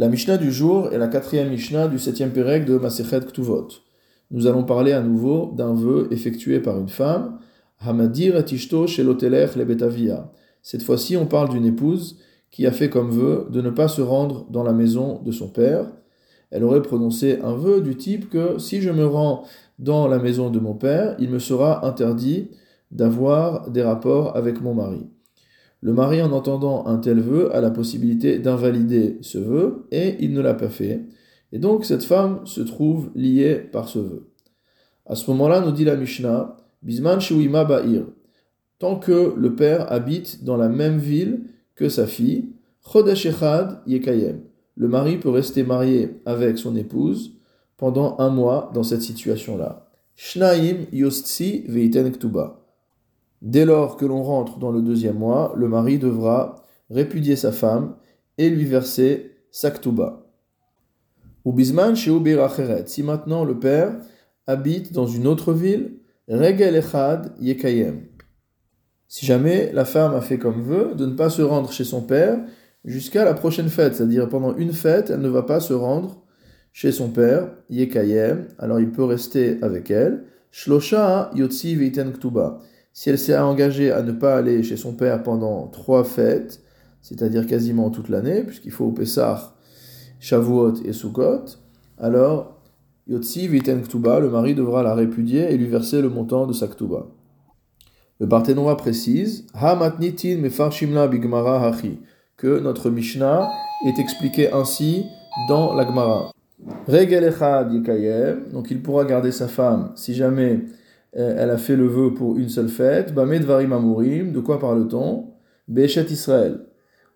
La Mishnah du jour est la quatrième Mishnah du septième Pérec de Masechet Ktuvot. Nous allons parler à nouveau d'un vœu effectué par une femme, Hamadir et Ishto shelotelech le betavia. Cette fois-ci, on parle d'une épouse qui a fait comme vœu de ne pas se rendre dans la maison de son père. Elle aurait prononcé un vœu du type que si je me rends dans la maison de mon père, il me sera interdit d'avoir des rapports avec mon mari. Le mari, en entendant un tel vœu, a la possibilité d'invalider ce vœu, et il ne l'a pas fait. Et donc cette femme se trouve liée par ce vœu. À ce moment-là, nous dit la Mishnah, Bisman Shuima tant que le père habite dans la même ville que sa fille, Chodesh Echad Yekayem. Le mari peut rester marié avec son épouse pendant un mois dans cette situation-là. Shnaim Yostsi Veiten Ktuba. Dès lors que l'on rentre dans le deuxième mois, le mari devra répudier sa femme et lui verser sa ktuba. Ou Si maintenant le père habite dans une autre ville, regel echad yekayem. Si jamais la femme a fait comme veut de ne pas se rendre chez son père jusqu'à la prochaine fête, c'est-à-dire pendant une fête, elle ne va pas se rendre chez son père, yekayem, alors il peut rester avec elle. Si elle s'est engagée à ne pas aller chez son père pendant trois fêtes, c'est-à-dire quasiment toute l'année, puisqu'il faut Pessah, Shavuot et Sukkot, alors Yotzi Viten Ktuba, le mari devra la répudier et lui verser le montant de sa Ktuba. Le Parthénois précise Ha matnitin mefarshimla bigmara hachi que notre Mishnah est expliqué ainsi dans la Gemara. Regel donc il pourra garder sa femme si jamais elle a fait le vœu pour une seule fête. Bamedvarim Amurim, de quoi parle-t-on? Béchet Israël.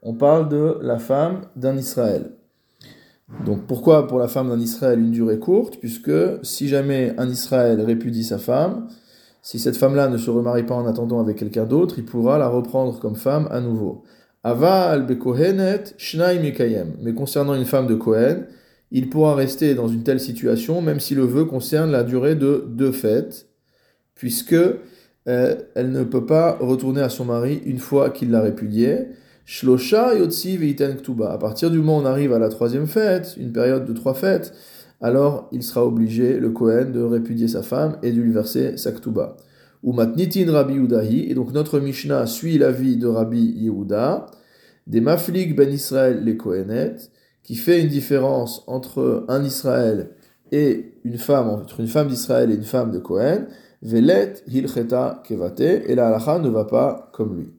On parle de la femme d'un Israël. Donc pourquoi pour la femme d'un Israël une durée courte? Puisque si jamais un Israël répudie sa femme, si cette femme-là ne se remarie pas en attendant avec quelqu'un d'autre, il pourra la reprendre comme femme à nouveau. Aval bekohenet Mais concernant une femme de Kohen, il pourra rester dans une telle situation même si le vœu concerne la durée de deux fêtes puisque euh, elle ne peut pas retourner à son mari une fois qu'il l'a répudiée. Shlosha yotzi veiten ktuba. À partir du moment où on arrive à la troisième fête, une période de trois fêtes, alors il sera obligé, le Kohen, de répudier sa femme et de lui verser sa ktuba. Ou matnitin Rabbi Yehudahi, et donc notre Mishnah suit l'avis de Rabbi Yehuda, des maflik ben Israël les Kohenet, qui fait une différence entre un Israël et une femme, entre une femme d'Israël et une femme de Kohen, Velet hilcheta kevate, et la halacha ne va pas comme lui.